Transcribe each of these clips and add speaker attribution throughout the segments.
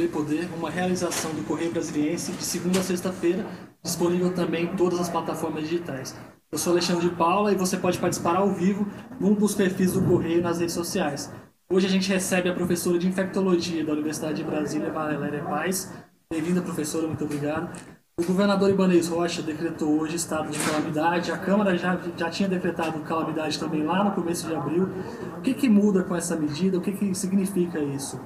Speaker 1: Receber Poder, uma realização do Correio Brasiliense de segunda a sexta-feira, disponível também em todas as plataformas digitais. Eu sou Alexandre de Paula e você pode participar ao vivo num dos perfis do Correio nas redes sociais. Hoje a gente recebe a professora de Infectologia da Universidade de Brasília, Valéria Paz. Bem-vinda, professora, muito obrigado. O governador Ibanez Rocha decretou hoje estado de calamidade, a Câmara já, já tinha decretado calamidade também lá no começo de abril. O que, que muda com essa medida? O que, que significa isso?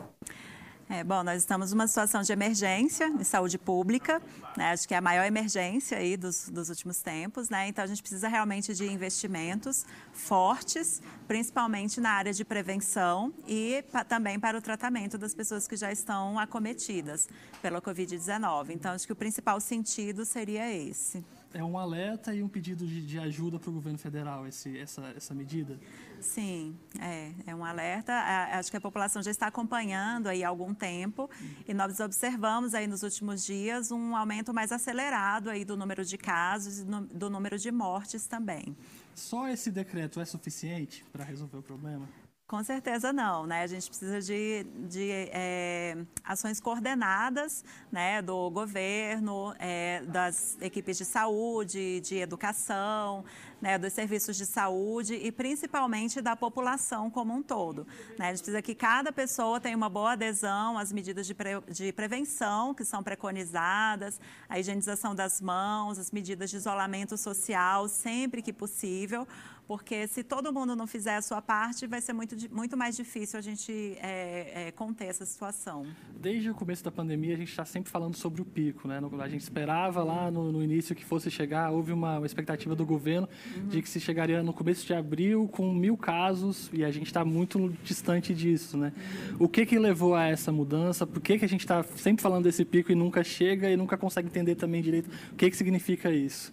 Speaker 2: É, bom, nós estamos numa situação de emergência em saúde pública, né? acho que é a maior emergência aí dos, dos últimos tempos, né? então a gente precisa realmente de investimentos fortes, principalmente na área de prevenção e pa, também para o tratamento das pessoas que já estão acometidas pela Covid-19. Então, acho que o principal sentido seria esse
Speaker 1: é um alerta e um pedido de, de ajuda para o governo federal, esse, essa, essa medida?
Speaker 2: Sim, é, é um alerta. acho que a população já está acompanhando aí há algum tempo e nós observamos aí nos últimos dias um aumento mais acelerado aí do número de casos e do número de mortes também.
Speaker 1: Só esse decreto é suficiente para resolver o problema?
Speaker 2: Com certeza não, né? A gente precisa de, de é, ações coordenadas, né, do governo, é, das equipes de saúde, de educação, né, dos serviços de saúde e principalmente da população como um todo. Né? A gente precisa que cada pessoa tenha uma boa adesão às medidas de, pre, de prevenção que são preconizadas, a higienização das mãos, as medidas de isolamento social sempre que possível, porque se todo mundo não fizer a sua parte, vai ser muito, muito mais difícil a gente é, é, conter essa situação.
Speaker 1: Desde o começo da pandemia, a gente está sempre falando sobre o pico, né? A gente esperava lá no, no início que fosse chegar, houve uma, uma expectativa do governo uhum. de que se chegaria no começo de abril com mil casos e a gente está muito distante disso, né? Uhum. O que que levou a essa mudança? Por que que a gente está sempre falando desse pico e nunca chega e nunca consegue entender também direito o que que significa isso?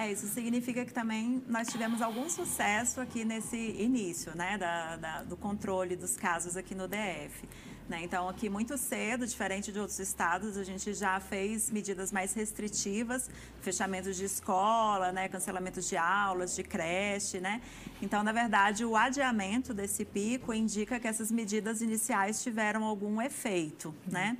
Speaker 2: É, isso significa que também nós tivemos algum sucesso aqui nesse início, né, da, da, do controle dos casos aqui no DF. Né? Então, aqui muito cedo, diferente de outros estados, a gente já fez medidas mais restritivas, fechamentos de escola, né? cancelamento de aulas, de creche, né? Então, na verdade, o adiamento desse pico indica que essas medidas iniciais tiveram algum efeito, né?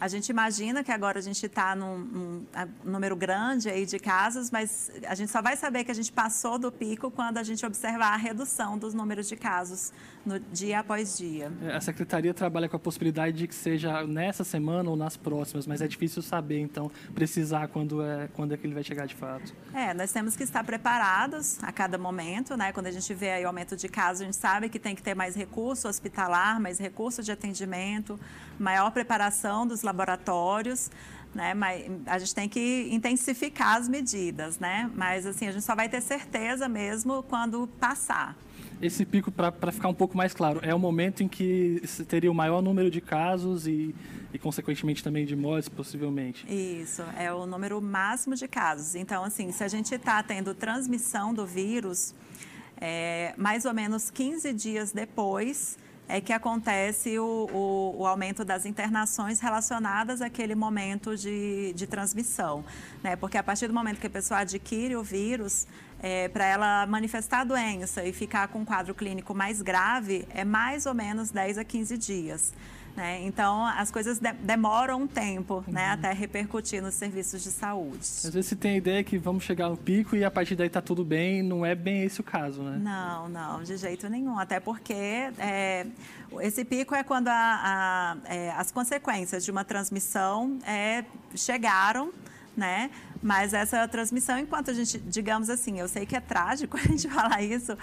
Speaker 2: A gente imagina que agora a gente está num, num, número grande aí de casos, mas a gente só vai saber que a gente passou do pico quando a gente observar a redução dos números de casos no dia após dia.
Speaker 1: É, a secretaria trabalha com a possibilidade de que seja nessa semana ou nas próximas, mas é difícil saber, então, precisar quando é, quando é que ele vai chegar de fato.
Speaker 2: É, nós temos que estar preparados a cada momento, né? Quando a gente vê aí o aumento de casos, a gente sabe que tem que ter mais recurso hospitalar, mais recurso de atendimento, maior preparação dos laboratórios, né? Mas a gente tem que intensificar as medidas, né? Mas assim, a gente só vai ter certeza mesmo quando passar.
Speaker 1: Esse pico, para ficar um pouco mais claro, é o momento em que teria o maior número de casos e, e, consequentemente, também de mortes, possivelmente.
Speaker 2: Isso, é o número máximo de casos. Então, assim, se a gente está tendo transmissão do vírus, é, mais ou menos 15 dias depois é que acontece o, o, o, aumento das internações relacionadas àquele momento de, de transmissão. Né? Porque a partir do momento que a pessoa adquire o vírus, é, para ela manifestar a doença e ficar com um quadro clínico mais grave, é mais ou menos 10 a 15 dias. Né? Então, as coisas de demoram um tempo né, uhum. até repercutir nos serviços de saúde.
Speaker 1: Às vezes você tem a ideia que vamos chegar no pico e a partir daí está tudo bem, não é bem esse o caso, né?
Speaker 2: Não, não, de jeito nenhum. Até porque é, esse pico é quando a, a, é, as consequências de uma transmissão é, chegaram, né? Mas essa transmissão, enquanto a gente, digamos assim, eu sei que é trágico a gente falar isso,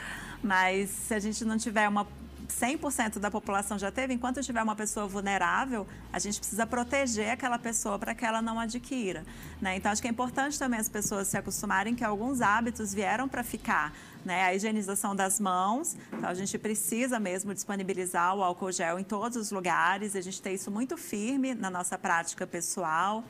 Speaker 2: mas se a gente não tiver uma 100% da população já teve, enquanto tiver uma pessoa vulnerável, a gente precisa proteger aquela pessoa para que ela não adquira. Né? Então, acho que é importante também as pessoas se acostumarem que alguns hábitos vieram para ficar. Né? A higienização das mãos, então a gente precisa mesmo disponibilizar o álcool gel em todos os lugares, a gente tem isso muito firme na nossa prática pessoal.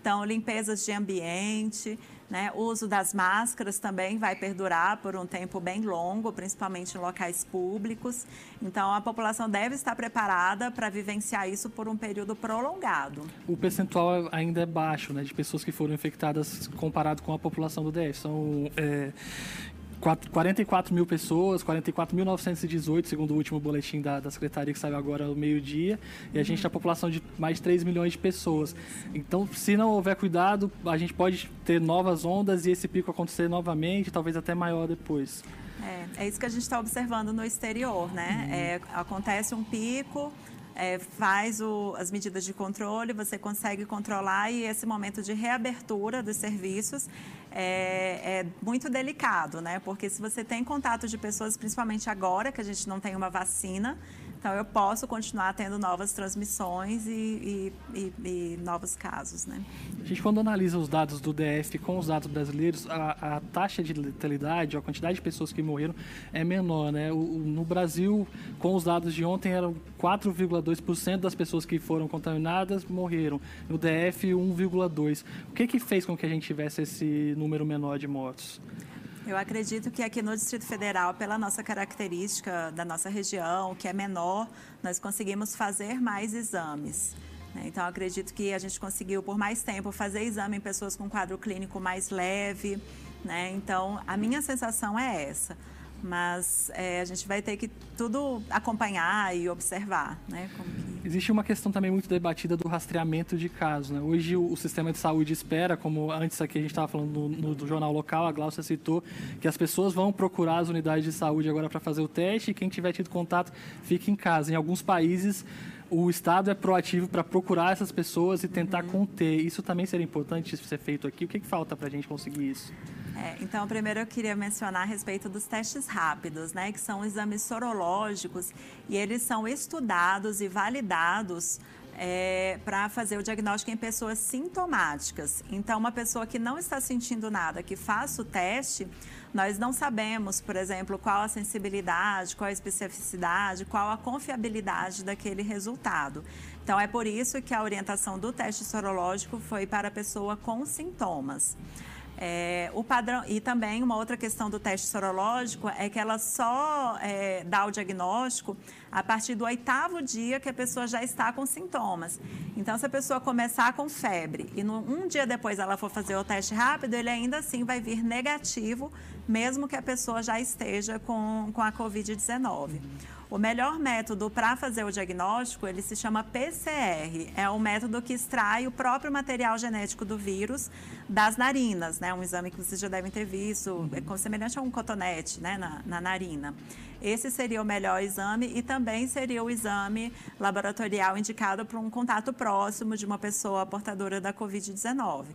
Speaker 2: Então, limpezas de ambiente, né? O uso das máscaras também vai perdurar por um tempo bem longo, principalmente em locais públicos. Então, a população deve estar preparada para vivenciar isso por um período prolongado.
Speaker 1: O percentual ainda é baixo, né, de pessoas que foram infectadas comparado com a população do DF. São é, 44 mil pessoas, 44.918, segundo o último boletim da, da Secretaria que saiu agora ao meio-dia, e a gente tem a população de mais de 3 milhões de pessoas. Então, se não houver cuidado, a gente pode ter novas ondas e esse pico acontecer novamente, talvez até maior depois.
Speaker 2: É, é isso que a gente está observando no exterior, né? Uhum. É, acontece um pico, é, faz o, as medidas de controle, você consegue controlar e esse momento de reabertura dos serviços é, é, muito delicado, né? Porque se você tem contato de pessoas, principalmente agora que a gente não tem uma vacina, então, eu posso continuar tendo novas transmissões e, e, e, e, novos casos, né?
Speaker 1: A gente, quando analisa os dados do DF com os dados brasileiros, a, a taxa de letalidade, a quantidade de pessoas que morreram é menor, né? O, no Brasil, com os dados de ontem, eram 4,2% das pessoas que foram contaminadas morreram. No DF, 1,2%. O que, que fez com que a gente tivesse esse número menor de mortos?
Speaker 2: Eu acredito que aqui no Distrito Federal, pela nossa característica da nossa região, que é menor, nós conseguimos fazer mais exames. Né? Então, acredito que a gente conseguiu, por mais tempo, fazer exame em pessoas com quadro clínico mais leve. Né? Então, a minha sensação é essa mas é, a gente vai ter que tudo acompanhar e observar, né?
Speaker 1: Que... Existe uma questão também muito debatida do rastreamento de casos, né? Hoje o, o sistema de saúde espera, como antes aqui a gente estava falando no, no, jornal local, a Glaucia citou, que as pessoas vão procurar as unidades de saúde agora para fazer o teste e quem tiver tido contato fique em casa. Em alguns países o Estado é proativo para procurar essas pessoas e tentar uhum. conter. Isso também seria importante ser feito aqui. O que, que falta para a gente conseguir isso?
Speaker 2: É, então, primeiro eu queria mencionar a respeito dos testes rápidos, né, que são exames sorológicos e eles são estudados e validados é, para fazer o diagnóstico em pessoas sintomáticas. Então, uma pessoa que não está sentindo nada, que faça o teste, nós não sabemos, por exemplo, qual a sensibilidade, qual a especificidade, qual a confiabilidade daquele resultado. Então, é por isso que a orientação do teste sorológico foi para a pessoa com sintomas. É, o padrão e também uma outra questão do teste sorológico é que ela só é, dá o diagnóstico a partir do oitavo dia que a pessoa já está com sintomas. Então, se a pessoa começar com febre e no, um dia depois ela for fazer o teste rápido, ele ainda assim vai vir negativo, mesmo que a pessoa já esteja com, com a Covid-19. O melhor método para fazer o diagnóstico, ele se chama PCR. É o método que extrai o próprio material genético do vírus das narinas, né? Um exame que vocês já devem ter visto, é semelhante a um cotonete, né? Na, na narina. Esse seria o melhor exame e também seria o exame laboratorial indicado para um contato próximo de uma pessoa portadora da Covid-19. Uhum.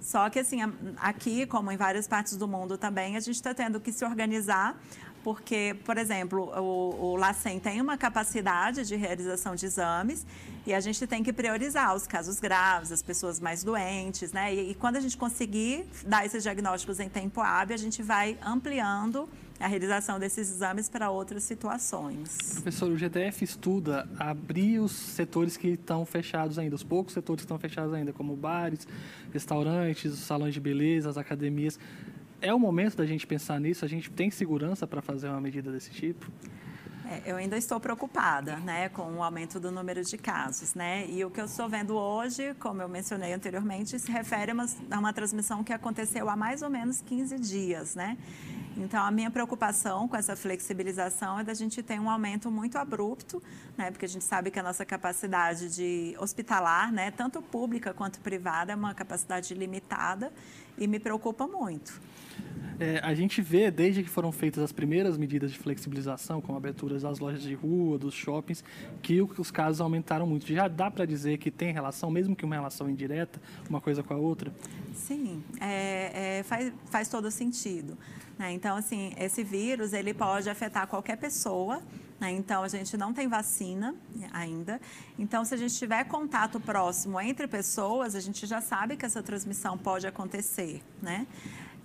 Speaker 2: Só que, assim, aqui, como em várias partes do mundo também, a gente está tendo que se organizar porque, por exemplo, o, o LACEN tem uma capacidade de realização de exames e a gente tem que priorizar os casos graves, as pessoas mais doentes, né? E, e quando a gente conseguir dar esses diagnósticos em tempo hábil, a gente vai ampliando a realização desses exames para outras situações.
Speaker 1: Professor, o GDF estuda abrir os setores que estão fechados ainda, os poucos setores que estão fechados ainda, como bares, restaurantes, salões de beleza, as academias é o momento da gente pensar nisso? A gente tem segurança para fazer uma medida desse tipo?
Speaker 2: É, eu ainda estou preocupada né, com o aumento do número de casos. Né? E o que eu estou vendo hoje, como eu mencionei anteriormente, se refere a uma, a uma transmissão que aconteceu há mais ou menos 15 dias. Né? Então, a minha preocupação com essa flexibilização é da gente ter um aumento muito abrupto, né? porque a gente sabe que a nossa capacidade de hospitalar, né, tanto pública quanto privada, é uma capacidade limitada e me preocupa muito.
Speaker 1: É, a gente vê, desde que foram feitas as primeiras medidas de flexibilização, como aberturas das lojas de rua, dos shoppings, que os casos aumentaram muito. Já dá para dizer que tem relação, mesmo que uma relação indireta, uma coisa com a outra?
Speaker 2: Sim, é, é, faz, faz todo sentido. Né? Então, assim, esse vírus ele pode afetar qualquer pessoa, né? Então, a gente não tem vacina ainda. Então, se a gente tiver contato próximo entre pessoas, a gente já sabe que essa transmissão pode acontecer, né?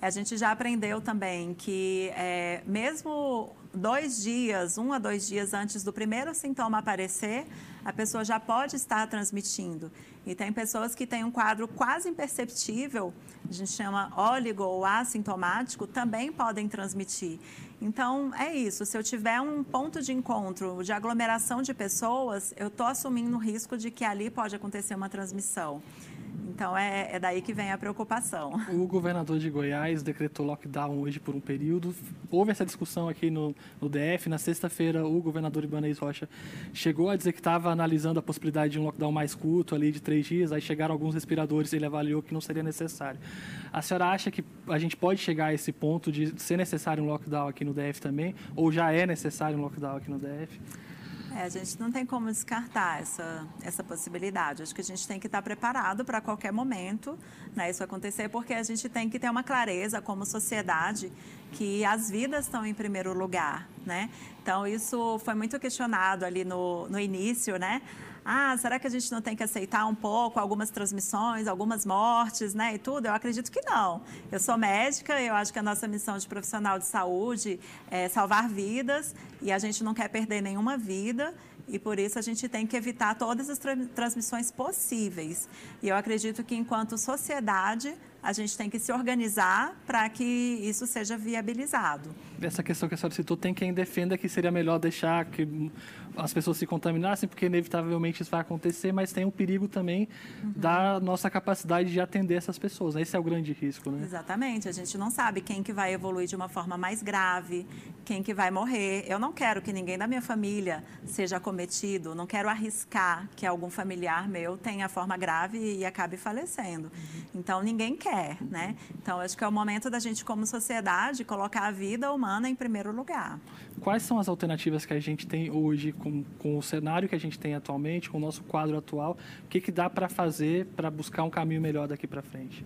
Speaker 2: A gente já aprendeu também que, é, mesmo dois dias, um a dois dias antes do primeiro sintoma aparecer, a pessoa já pode estar transmitindo. E tem pessoas que têm um quadro quase imperceptível, a gente chama óligo ou assintomático, também podem transmitir. Então, é isso. Se eu tiver um ponto de encontro de aglomeração de pessoas, eu estou assumindo o risco de que ali pode acontecer uma transmissão. Então é, é, daí que vem a preocupação.
Speaker 1: O governador de Goiás decretou lockdown hoje por um período. Houve essa discussão aqui no, no DF. Na sexta-feira, o governador Ibanez Rocha chegou a dizer que estava analisando a possibilidade de um lockdown mais curto, ali de três dias. Aí chegaram alguns respiradores, ele avaliou que não seria necessário. A senhora acha que a gente pode chegar a esse ponto de ser necessário um lockdown aqui no DF também? Ou já é necessário um lockdown aqui no DF?
Speaker 2: É, a gente não tem como descartar essa, essa possibilidade. Acho que a gente tem que estar preparado para qualquer momento né, isso acontecer, porque a gente tem que ter uma clareza como sociedade que as vidas estão em primeiro lugar. Né? Então, isso foi muito questionado ali no, no início, né? Ah, será que a gente não tem que aceitar um pouco algumas transmissões, algumas mortes, né, e tudo? Eu acredito que não. Eu sou médica, eu acho que a nossa missão de profissional de saúde é salvar vidas e a gente não quer perder nenhuma vida e por isso a gente tem que evitar todas as tra transmissões possíveis. E eu acredito que enquanto sociedade a gente tem que se organizar para que isso seja viabilizado.
Speaker 1: Essa questão que a senhora citou, tem quem defenda que seria melhor deixar que as pessoas se contaminassem, porque inevitavelmente isso vai acontecer, mas tem o perigo também uhum. da nossa capacidade de atender essas pessoas. Esse é o grande risco, né?
Speaker 2: Exatamente. A gente não sabe quem que vai evoluir de uma forma mais grave, quem que vai morrer. Eu não quero que ninguém da minha família seja acometido, não quero arriscar que algum familiar meu tenha forma grave e acabe falecendo. Então, ninguém quer, né? Então, acho que é o momento da gente, como sociedade, colocar a vida humana em primeiro lugar.
Speaker 1: Quais são as alternativas que a gente tem hoje com, com o cenário que a gente tem atualmente, com o nosso quadro atual? O que, que dá para fazer para buscar um caminho melhor daqui para frente?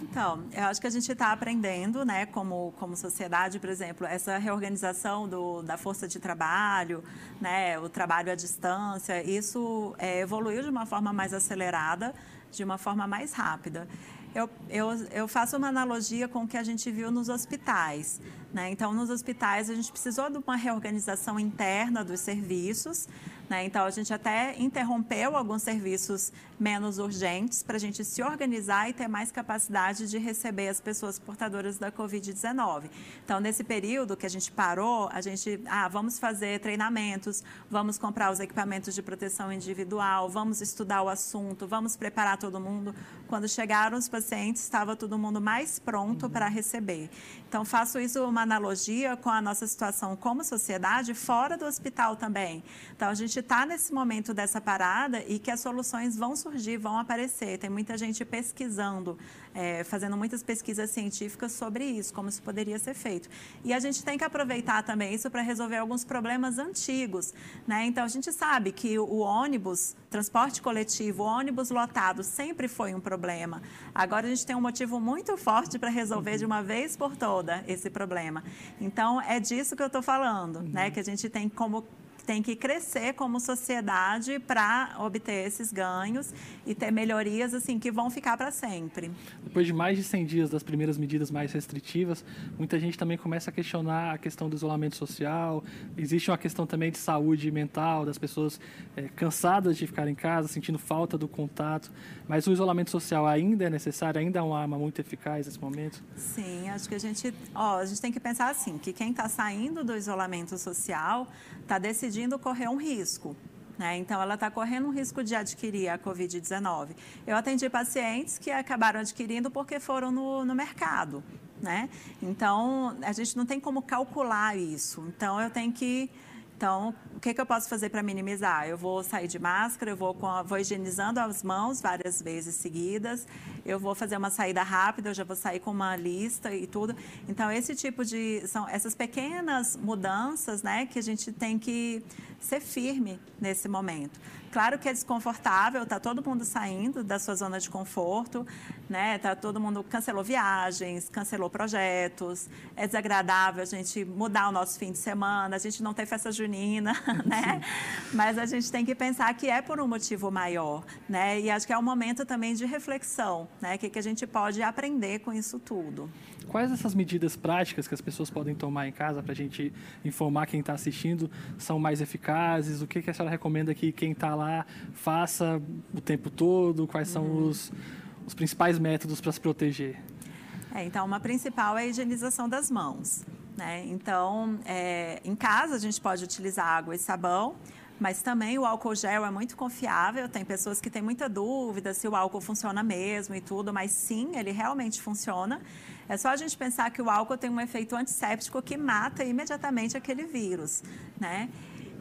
Speaker 2: Então, eu acho que a gente está aprendendo, né, como, como sociedade, por exemplo, essa reorganização do, da força de trabalho, né, o trabalho à distância, isso é, evoluiu de uma forma mais acelerada, de uma forma mais rápida. Eu, eu, eu faço uma analogia com o que a gente viu nos hospitais. Né? Então, nos hospitais, a gente precisou de uma reorganização interna dos serviços. Né? Então, a gente até interrompeu alguns serviços menos urgentes para a gente se organizar e ter mais capacidade de receber as pessoas portadoras da Covid-19. Então, nesse período que a gente parou, a gente, ah, vamos fazer treinamentos, vamos comprar os equipamentos de proteção individual, vamos estudar o assunto, vamos preparar todo mundo. Quando chegaram os pacientes, estava todo mundo mais pronto uhum. para receber. Então, faço isso uma analogia com a nossa situação como sociedade fora do hospital também. Então, a gente está nesse momento dessa parada e que as soluções vão vão aparecer. Tem muita gente pesquisando, é, fazendo muitas pesquisas científicas sobre isso, como isso poderia ser feito. E a gente tem que aproveitar também isso para resolver alguns problemas antigos. Né? Então, a gente sabe que o ônibus, transporte coletivo, ônibus lotado sempre foi um problema. Agora, a gente tem um motivo muito forte para resolver de uma vez por todas toda esse problema. Então, é disso que eu estou falando, uhum. né? Que a gente tem como tem que crescer como sociedade para obter esses ganhos e ter melhorias assim que vão ficar para sempre.
Speaker 1: Depois de mais de 100 dias das primeiras medidas mais restritivas, muita gente também começa a questionar a questão do isolamento social. Existe uma questão também de saúde mental, das pessoas é, cansadas de ficar em casa, sentindo falta do contato. Mas o isolamento social ainda é necessário, ainda é uma arma muito eficaz nesse momento?
Speaker 2: Sim, acho que a gente, ó, a gente tem que pensar assim, que quem está saindo do isolamento social está decidindo correr um risco. Né? Então, ela está correndo um risco de adquirir a Covid-19. Eu atendi pacientes que acabaram adquirindo porque foram no, no mercado. Né? Então, a gente não tem como calcular isso. Então, eu tenho que então, o que, que eu posso fazer para minimizar? Eu vou sair de máscara, eu vou, a, vou higienizando as mãos várias vezes seguidas, eu vou fazer uma saída rápida, eu já vou sair com uma lista e tudo. Então, esse tipo de. São essas pequenas mudanças né, que a gente tem que ser firme nesse momento. Claro que é desconfortável, está todo mundo saindo da sua zona de conforto, né? Tá todo mundo cancelou viagens, cancelou projetos. É desagradável a gente mudar o nosso fim de semana, a gente não ter festa junina, né? Mas a gente tem que pensar que é por um motivo maior, né? E acho que é um momento também de reflexão, né? O que, que a gente pode aprender com isso tudo.
Speaker 1: Quais essas medidas práticas que as pessoas podem tomar em casa para a gente informar quem está assistindo são mais eficazes? O que, que a senhora recomenda que quem está lá faça o tempo todo? Quais são uhum. os, os principais métodos para se proteger?
Speaker 2: É, então, uma principal é a higienização das mãos. Né? Então, é, em casa a gente pode utilizar água e sabão, mas também o álcool gel é muito confiável. Tem pessoas que têm muita dúvida se o álcool funciona mesmo e tudo, mas sim, ele realmente funciona. É só a gente pensar que o álcool tem um efeito antisséptico que mata imediatamente aquele vírus, né?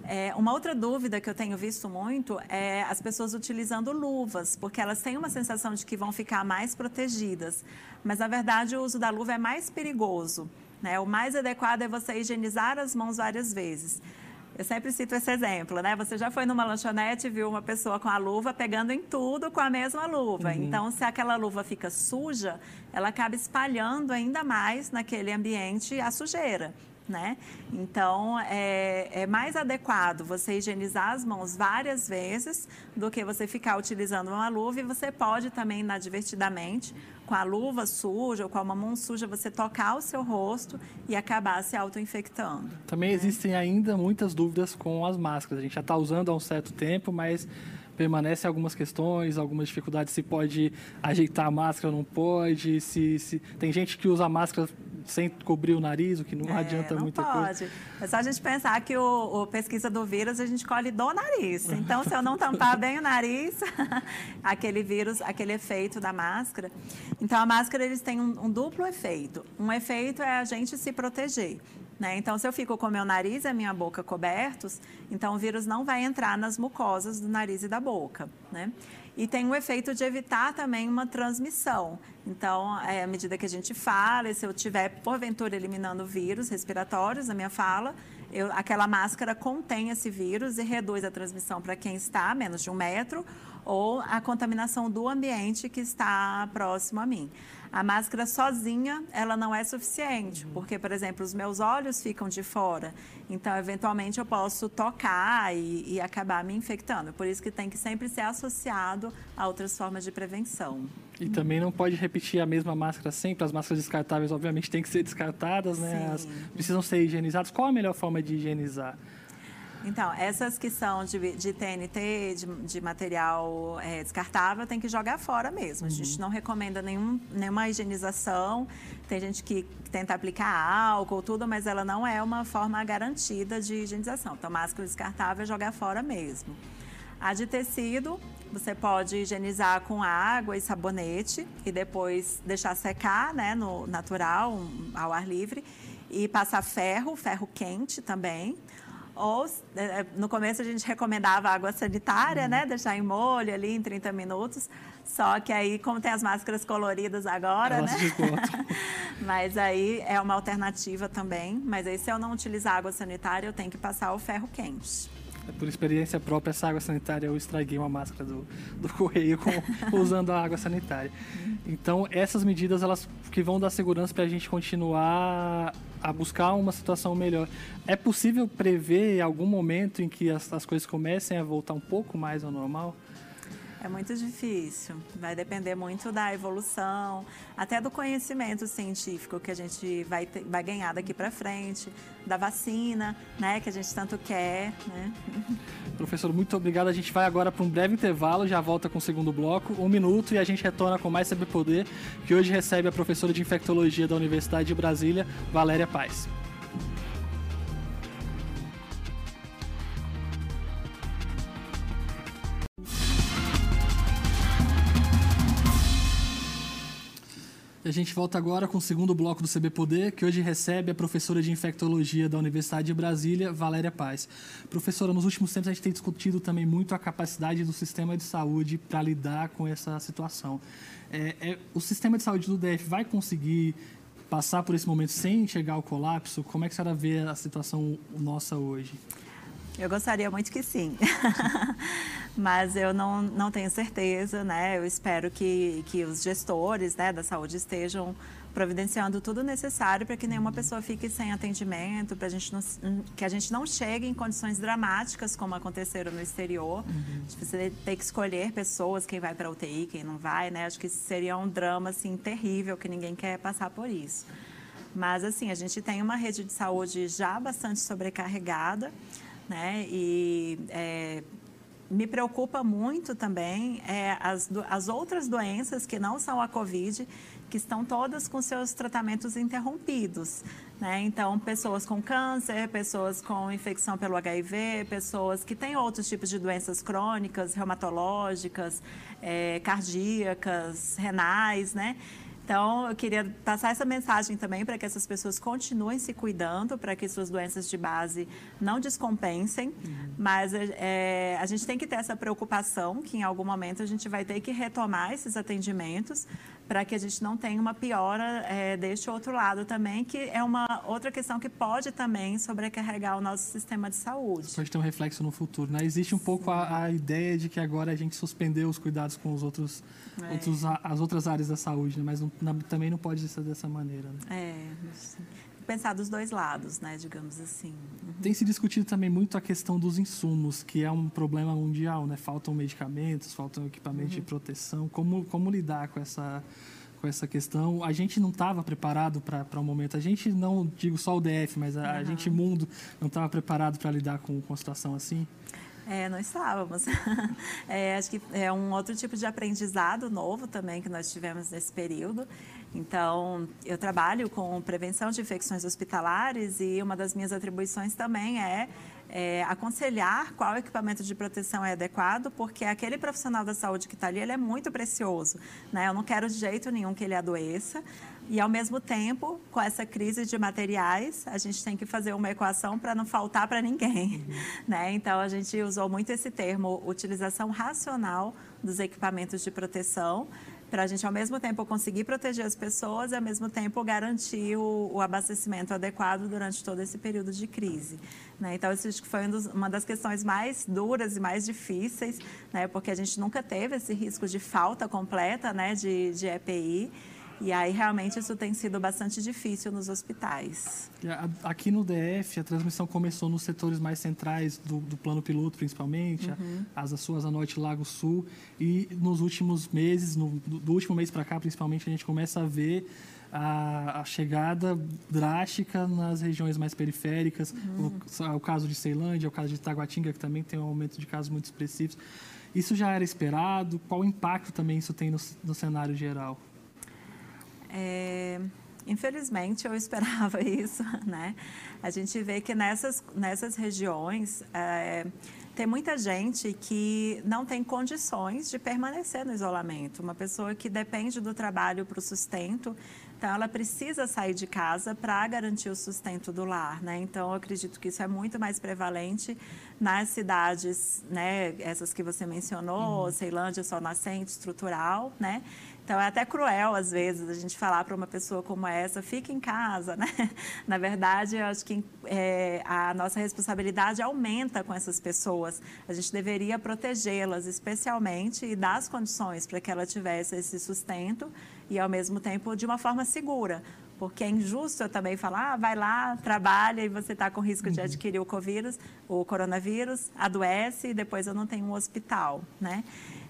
Speaker 2: É, uma outra dúvida que eu tenho visto muito é as pessoas utilizando luvas, porque elas têm uma sensação de que vão ficar mais protegidas. Mas, na verdade, o uso da luva é mais perigoso. Né? O mais adequado é você higienizar as mãos várias vezes. Eu sempre cito esse exemplo, né? Você já foi numa lanchonete e viu uma pessoa com a luva pegando em tudo com a mesma luva. Uhum. Então, se aquela luva fica suja, ela acaba espalhando ainda mais naquele ambiente a sujeira. Né? Então, é, é, mais adequado você higienizar as mãos várias vezes do que você ficar utilizando uma luva. E você pode também, inadvertidamente, com a luva suja ou com a mão suja, você tocar o seu rosto e acabar se auto-infectando.
Speaker 1: Também né? existem ainda muitas dúvidas com as máscaras. A gente já está usando há um certo tempo, mas permanecem algumas questões, algumas dificuldades, se pode ajeitar a máscara não pode, se, se tem gente que usa a máscara sem cobrir o nariz, o que não é, adianta
Speaker 2: não
Speaker 1: muita
Speaker 2: pode.
Speaker 1: coisa.
Speaker 2: É só a gente pensar que o, o, pesquisa do vírus a gente colhe do nariz. Então, se eu não tampar bem o nariz, aquele vírus, aquele efeito da máscara. Então, a máscara eles têm um, um duplo efeito. Um efeito é a gente se proteger. Né? Então, se eu fico com meu nariz e a minha boca cobertos, então o vírus não vai entrar nas mucosas do nariz e da boca. Né? E tem o efeito de evitar também uma transmissão. Então, é, à medida que a gente fala, se eu estiver, porventura, eliminando vírus respiratórios na minha fala, eu, aquela máscara contém esse vírus e reduz a transmissão para quem está a menos de um metro ou a contaminação do ambiente que está próximo a mim. A máscara sozinha, ela não é suficiente, porque, por exemplo, os meus olhos ficam de fora. Então, eventualmente, eu posso tocar e, e acabar me infectando. Por isso que tem que sempre ser associado a outras formas de prevenção.
Speaker 1: E também não pode repetir a mesma máscara sempre. As máscaras descartáveis, obviamente, têm que ser descartadas, né? Precisam ser higienizadas. Qual a melhor forma de higienizar?
Speaker 2: Então, essas que são de, de TNT, de, de material é, descartável, tem que jogar fora mesmo. Uhum. A gente uhum. não recomenda nenhum, nenhuma higienização. Tem gente que tenta aplicar álcool, tudo, mas ela não é uma forma garantida de higienização. Então, máscara descartável é jogar fora mesmo. A de tecido, você pode higienizar com água e sabonete e depois deixar secar, né, no natural, ao ar livre. E passar ferro, ferro quente também ou, é, é, no começo a gente recomendava água sanitária, uhum. né? Deixar em molho ali em 30 minutos. Só que aí, como tem as máscaras coloridas agora, Elas né? Mas aí é uma alternativa também. Mas aí, se eu não utilizar água sanitária, eu tenho que passar o ferro quente.
Speaker 1: É por experiência própria, essa água sanitária, eu estraguei uma máscara do, do correio com, usando a água sanitária. Então, essas medidas, elas que vão dar segurança para a gente continuar a buscar uma situação melhor. É possível prever algum momento em que as, as coisas comecem a voltar um pouco mais ao normal?
Speaker 2: É muito difícil. Vai depender muito da evolução, até do conhecimento científico que a gente vai, ter, vai ganhar daqui para frente, da vacina, né, que a gente tanto quer, né?
Speaker 1: Professor, muito obrigado. A gente vai agora para um breve intervalo, já volta com o segundo bloco, um minuto, e a gente retorna com mais Saber Poder, que hoje recebe a professora de Infectologia da Universidade de Brasília, Valéria Paz. Gente volta agora com o segundo bloco do CB Poder, que hoje recebe a professora de infectologia da Universidade de Brasília, Valéria Paz. Professora, nos últimos tempos a gente tem discutido também muito a capacidade do sistema de saúde para lidar com essa situação. É, é, o sistema de saúde do DF vai conseguir passar por esse momento sem chegar ao colapso? Como é que a senhora vê a situação nossa hoje?
Speaker 2: Eu gostaria muito que sim. Mas eu não, não tenho certeza, né? Eu espero que, que os gestores né, da saúde estejam providenciando tudo necessário para que nenhuma pessoa fique sem atendimento, para gente não, que a gente não chegue em condições dramáticas como aconteceram no exterior. Uhum. Você tem que escolher pessoas, quem vai para a UTI, quem não vai, né? Acho que seria um drama assim terrível que ninguém quer passar por isso. Mas assim, a gente tem uma rede de saúde já bastante sobrecarregada né? E é, me preocupa muito também é, as, as outras doenças que não são a Covid, que estão todas com seus tratamentos interrompidos. Né? Então, pessoas com câncer, pessoas com infecção pelo HIV, pessoas que têm outros tipos de doenças crônicas, reumatológicas, é, cardíacas, renais, né? Então, eu queria passar essa mensagem também para que essas pessoas continuem se cuidando, para que suas doenças de base não descompensem. Uhum. Mas é, a gente tem que ter essa preocupação que em algum momento a gente vai ter que retomar esses atendimentos para que a gente não tenha uma piora é, deste outro lado também, que é uma outra questão que pode também sobrecarregar o nosso sistema de saúde.
Speaker 1: Pode ter um reflexo no futuro, né? Existe um Sim. pouco a, a, ideia de que agora a gente suspendeu os cuidados com os outros, é. outros, as outras áreas da saúde, né? mas não, também não pode ser dessa maneira. Né?
Speaker 2: É, pensar dos dois lados, né, digamos assim.
Speaker 1: Uhum. Tem se discutido também muito a questão dos insumos, que é um problema mundial, né? Faltam medicamentos, faltam equipamentos uhum. de proteção. Como, como lidar com essa, com essa questão? A gente não estava preparado para o um momento. A gente, não digo só o DF, mas a, uhum. a gente, mundo, não estava preparado para lidar com, com uma situação assim?
Speaker 2: É, não estávamos. É, acho que é um outro tipo de aprendizado novo também que nós tivemos nesse período. Então, eu trabalho com prevenção de infecções hospitalares e uma das minhas atribuições também é, é aconselhar qual equipamento de proteção é adequado, porque aquele profissional da saúde que está ali, ele é muito precioso. Né? Eu não quero de jeito nenhum que ele adoeça. E, ao mesmo tempo, com essa crise de materiais, a gente tem que fazer uma equação para não faltar para ninguém. Uhum. Né? Então, a gente usou muito esse termo, utilização racional dos equipamentos de proteção, para a gente, ao mesmo tempo, conseguir proteger as pessoas e, ao mesmo tempo, garantir o, o abastecimento adequado durante todo esse período de crise. Né? Então, isso foi um dos, uma das questões mais duras e mais difíceis, né? porque a gente nunca teve esse risco de falta completa né? de, de EPI. E aí, realmente, isso tem sido bastante difícil nos hospitais.
Speaker 1: Aqui no DF, a transmissão começou nos setores mais centrais do, do plano piloto, principalmente, uhum. as suas a Norte Lago Sul. E nos últimos meses, no, do último mês para cá, principalmente, a gente começa a ver a, a, chegada drástica nas regiões mais periféricas. Uhum. O, o, caso de Ceilândia, o caso de Taguatinga, que também tem um aumento de casos muito expressivos. Isso já era esperado? Qual impacto também isso tem no, no cenário geral?
Speaker 2: É, infelizmente, eu esperava isso, né? A gente vê que nessas, nessas regiões é, tem muita gente que não tem condições de permanecer no isolamento. Uma pessoa que depende do trabalho para o sustento, então ela precisa sair de casa para garantir o sustento do lar, né? Então eu acredito que isso é muito mais prevalente nas cidades, né? Essas que você mencionou, uhum. Ceilândia, Sol Nascente, estrutural, né? Então é até cruel, às vezes, a gente falar para uma pessoa como essa, fique em casa, né? Na verdade, eu acho que é, a nossa responsabilidade aumenta com essas pessoas. A gente deveria protegê-las, especialmente, e dar as condições para que ela tivesse esse sustento e, ao mesmo tempo, de uma forma segura. Porque é injusto eu também falar, ah, vai lá, trabalha e você está com risco de uhum. adquirir o, COVID, o coronavírus, adoece e depois eu não tenho um hospital, né?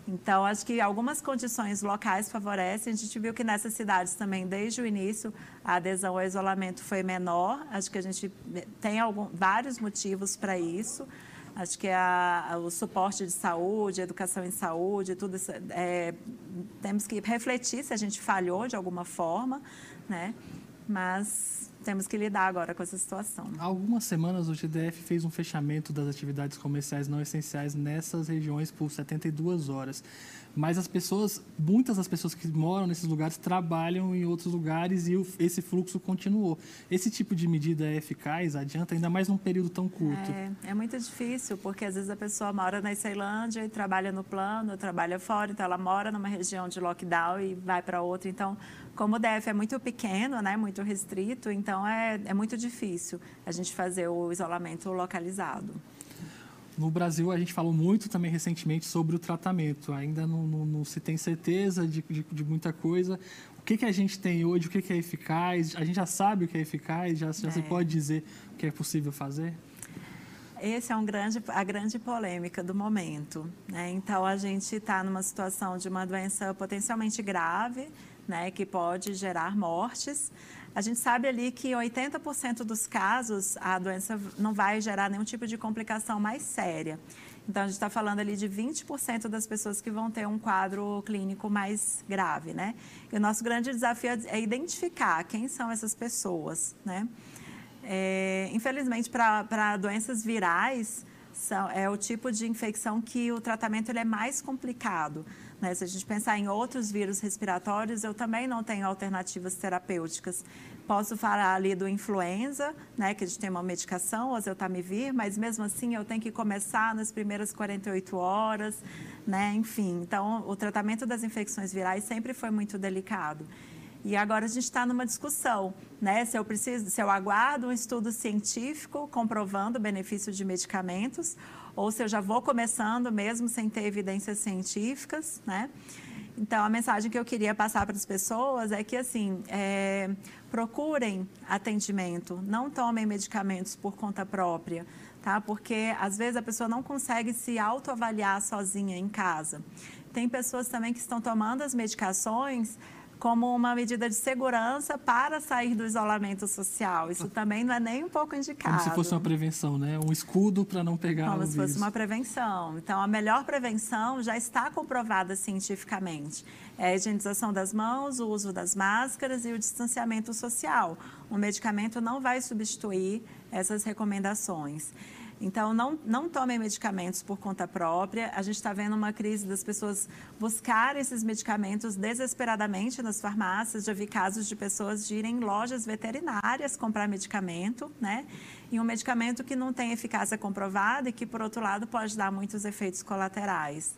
Speaker 2: Então, acho que algumas condições locais favorecem. A gente viu que nessas cidades também, desde o início, a adesão ao isolamento foi menor. Acho que a gente tem algum, vários motivos para isso. Acho que a, o suporte de saúde, educação em saúde, tudo isso, é, temos que refletir se a gente falhou de alguma forma, né? Mas temos que lidar agora com essa situação.
Speaker 1: Há algumas semanas o GDF fez um fechamento das atividades comerciais não essenciais nessas regiões por 72 horas. Mas as pessoas, muitas das pessoas que moram nesses lugares trabalham em outros lugares e o, esse fluxo continuou. Esse tipo de medida é eficaz? Adianta ainda mais num período tão curto?
Speaker 2: É, é muito difícil, porque às vezes a pessoa mora na Ceilândia e trabalha no plano, trabalha fora, então ela mora numa região de lockdown e vai para outra. Então, como o DF é muito pequeno, né, muito restrito, então é, é muito difícil a gente fazer o isolamento localizado.
Speaker 1: No Brasil, a gente falou muito também recentemente sobre o tratamento. Ainda não, não, não se tem certeza de, de, de, muita coisa. O que, que a gente tem hoje, o que, que é eficaz? A gente já sabe o que é eficaz, já, já é. se pode dizer o que é possível fazer?
Speaker 2: Esse é um grande, a grande polêmica do momento. Né? Então, a gente está numa situação de uma doença potencialmente grave, né, que pode gerar mortes. A gente sabe ali que 80% dos casos a doença não vai gerar nenhum tipo de complicação mais séria. Então, a gente está falando ali de 20% das pessoas que vão ter um quadro clínico mais grave, né? E o nosso grande desafio é identificar quem são essas pessoas, né? É, infelizmente, para doenças virais, são, é o tipo de infecção que o tratamento ele é mais complicado. Né? Se a gente pensar em outros vírus respiratórios, eu também não tenho alternativas terapêuticas. Posso falar ali do influenza, né, que a gente tem uma medicação, o oseltamivir, mas mesmo assim eu tenho que começar nas primeiras 48 horas, né, enfim. Então, o tratamento das infecções virais sempre foi muito delicado. E agora a gente está numa discussão, né? Se eu preciso, se eu aguardo um estudo científico comprovando o benefício de medicamentos, ou se eu já vou começando mesmo sem ter evidências científicas, né? Então, a mensagem que eu queria passar para as pessoas é que, assim, é, procurem atendimento, não tomem medicamentos por conta própria, tá? Porque, às vezes, a pessoa não consegue se autoavaliar sozinha em casa. Tem pessoas também que estão tomando as medicações como uma medida de segurança para sair do isolamento social. Isso também não é nem um pouco indicado.
Speaker 1: Como se fosse uma prevenção, né? Um escudo para não pegar
Speaker 2: como
Speaker 1: o
Speaker 2: se fosse uma prevenção. Então, a melhor prevenção já está comprovada cientificamente. É a higienização das mãos, o uso das máscaras e o distanciamento social. O medicamento não vai substituir essas recomendações. Então, não, não tomem medicamentos por conta própria. A gente está vendo uma crise das pessoas buscarem esses medicamentos desesperadamente nas farmácias. Já vi casos de pessoas de irem em lojas veterinárias comprar medicamento, né? E um medicamento que não tem eficácia comprovada e que, por outro lado, pode dar muitos efeitos colaterais.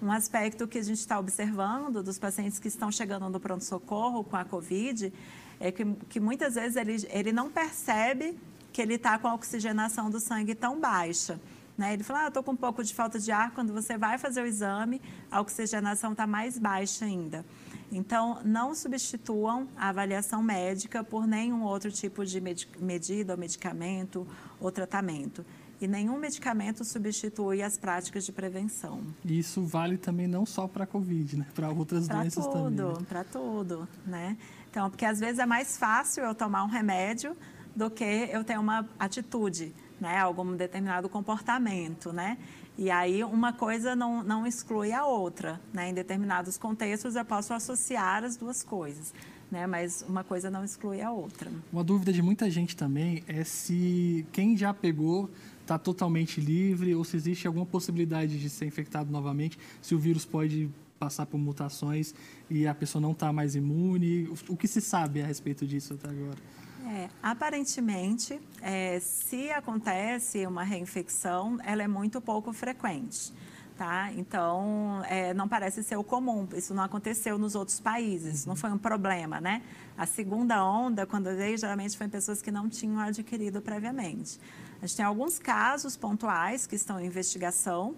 Speaker 2: Um aspecto que a gente está observando dos pacientes que estão chegando no pronto-socorro com a Covid é que, que muitas vezes ele, ele não percebe que ele está com a oxigenação do sangue tão baixa. Né? Ele falou, ah, estou com um pouco de falta de ar. Quando você vai fazer o exame, a oxigenação está mais baixa ainda. Então, não substituam a avaliação médica por nenhum outro tipo de medida, ou medicamento ou tratamento. E nenhum medicamento substitui as práticas de prevenção.
Speaker 1: E isso vale também não só para a Covid, né? Para outras pra doenças
Speaker 2: tudo,
Speaker 1: também.
Speaker 2: Né? Para tudo, né? Então, porque às vezes é mais fácil eu tomar um remédio do que eu ter uma atitude, né? algum determinado comportamento. Né? E aí uma coisa não, não exclui a outra. Né? Em determinados contextos eu posso associar as duas coisas. Né? Mas uma coisa não exclui a outra.
Speaker 1: Uma dúvida de muita gente também é se quem já pegou está totalmente livre ou se existe alguma possibilidade de ser infectado novamente, se o vírus pode passar por mutações e a pessoa não está mais imune. O que se sabe a respeito disso até agora?
Speaker 2: É, aparentemente, é, se acontece uma reinfecção, ela é muito pouco frequente. Tá? Então, é, não parece ser o comum. Isso não aconteceu nos outros países, não foi um problema, né? A segunda onda, quando veio, geralmente foi em pessoas que não tinham adquirido previamente. A gente tem alguns casos pontuais que estão em investigação,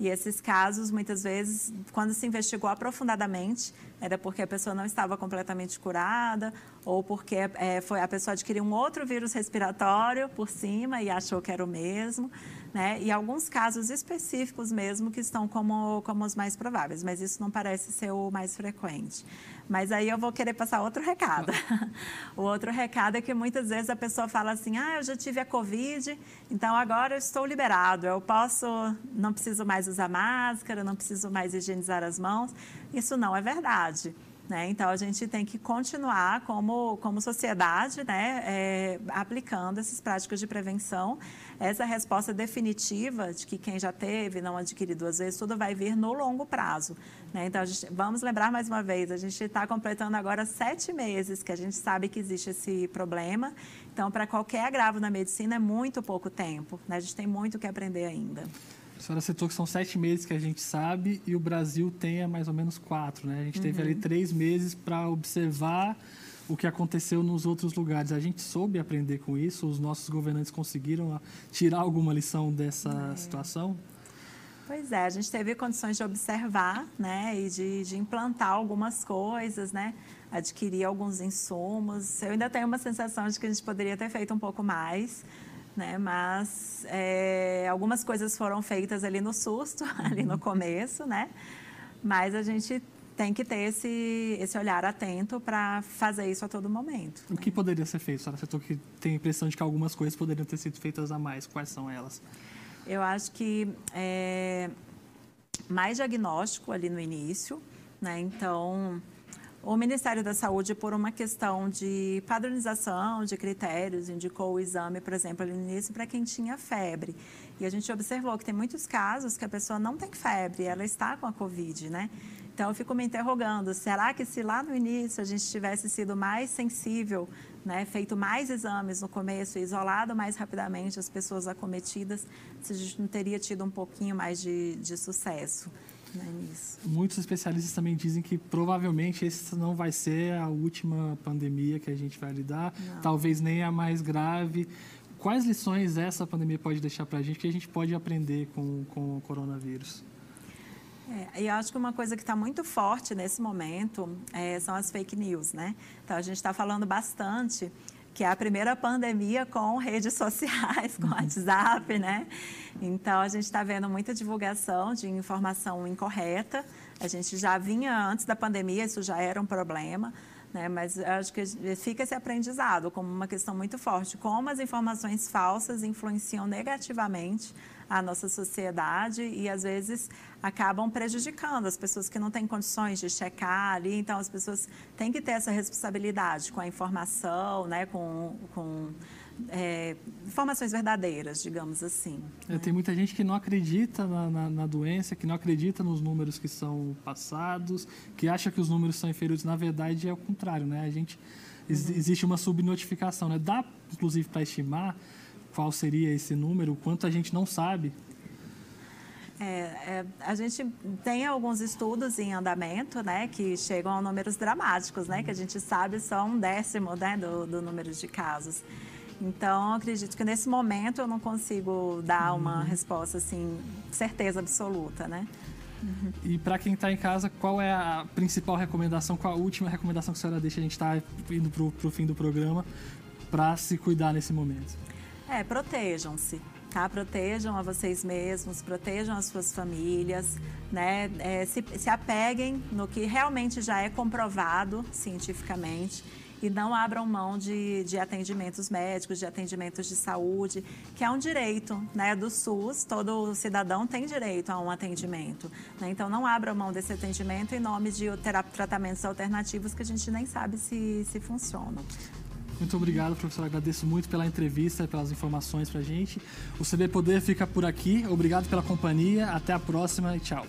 Speaker 2: e esses casos, muitas vezes, quando se investigou aprofundadamente, era porque a pessoa não estava completamente curada ou porque é, foi a pessoa adquiriu um outro vírus respiratório por cima e achou que era o mesmo, né? E alguns casos específicos mesmo que estão como, como os mais prováveis, mas isso não parece ser o mais frequente. Mas aí eu vou querer passar outro recado. o outro recado é que muitas vezes a pessoa fala assim: ah, eu já tive a Covid, então agora eu estou liberado, eu posso, não preciso mais usar máscara, não preciso mais higienizar as mãos. Isso não é verdade. Né? Então, a gente tem que continuar, como, como sociedade, né, é, aplicando essas práticas de prevenção. Essa resposta definitiva de que quem já teve, não adquire duas vezes, tudo vai vir no longo prazo. Né? Então, gente, vamos lembrar mais uma vez, a gente está completando agora sete meses que a gente sabe que existe esse problema. Então, para qualquer agravo na medicina, é muito pouco tempo. Né? A gente tem muito que aprender ainda.
Speaker 1: A senhora citou que são sete meses que a gente sabe e o Brasil tem mais ou menos quatro, né? A gente uhum. teve ali três meses para observar o que aconteceu nos outros lugares. A gente soube aprender com isso? Os nossos governantes conseguiram tirar alguma lição dessa é. situação?
Speaker 2: Pois é, a gente teve condições de observar, né, e de, de implantar algumas coisas, né, adquirir alguns insumos. Eu ainda tenho uma sensação de que a gente poderia ter feito um pouco mais, né? Mas é, algumas coisas foram feitas ali no susto, ali no começo, né? Mas a gente tem que ter esse, esse olhar atento para fazer isso a todo momento.
Speaker 1: O que poderia ser feito? Você que tem a impressão de que algumas coisas poderiam ter sido feitas a mais. Quais são elas?
Speaker 2: Eu acho que é, mais diagnóstico ali no início, né? Então, o Ministério da Saúde, por uma questão de padronização de critérios, indicou o exame, por exemplo, no início para quem tinha febre. E a gente observou que tem muitos casos que a pessoa não tem febre, ela está com a Covid, né? Então, eu fico me interrogando, será que se lá no início a gente tivesse sido mais sensível, né, feito mais exames no começo isolado mais rapidamente as pessoas acometidas, se a gente não teria tido um pouquinho mais de, de sucesso? Né, nisso.
Speaker 1: Muitos especialistas também dizem que provavelmente essa não vai ser a última pandemia que a gente vai lidar, não. talvez nem a mais grave. Quais lições essa pandemia pode deixar para a gente que a gente pode aprender com, com o coronavírus?
Speaker 2: É, eu acho que uma coisa que está muito forte nesse momento é, são as fake news, né? Então a gente está falando bastante que é a primeira pandemia com redes sociais, com uhum. WhatsApp, né? Então a gente está vendo muita divulgação de informação incorreta. A gente já vinha antes da pandemia, isso já era um problema. Né? Mas acho que fica esse aprendizado como uma questão muito forte, como as informações falsas influenciam negativamente a nossa sociedade e às vezes acabam prejudicando as pessoas que não têm condições de checar ali. Então as pessoas têm que ter essa responsabilidade com a informação, né? com, com é, informações verdadeiras, digamos assim.
Speaker 1: É, né? Tem muita gente que não acredita na, na, na, doença, que não acredita nos números que são passados, que acha que os números são inferiores. Na verdade, é o contrário, né? A gente uhum. existe uma subnotificação, né? Dá, inclusive, para estimar qual seria esse número, quanto a gente não sabe.
Speaker 2: É, é, a gente tem alguns estudos em andamento, né, que chegam a números dramáticos, né, que a gente sabe só um décimo, né, do, do número de casos. Então, acredito que nesse momento eu não consigo dar uma uhum. resposta assim, certeza absoluta, né?
Speaker 1: Uhum. E para quem está em casa, qual é a principal recomendação, qual a última recomendação que a senhora deixa? A gente está indo para o fim do programa para se cuidar nesse momento.
Speaker 2: É, protejam-se. Tá? Protejam a vocês mesmos, protejam as suas famílias, né? É, se, se apeguem no que realmente já é comprovado cientificamente e não abram mão de, de atendimentos médicos, de atendimentos de saúde, que é um direito né, do SUS, todo cidadão tem direito a um atendimento. Né? Então, não abram mão desse atendimento em nome de tratamentos alternativos que a gente nem sabe se, se funcionam.
Speaker 1: Muito obrigado, professor. Agradeço muito pela entrevista, pelas informações para a gente. O CB Poder fica por aqui. Obrigado pela companhia. Até a próxima e tchau.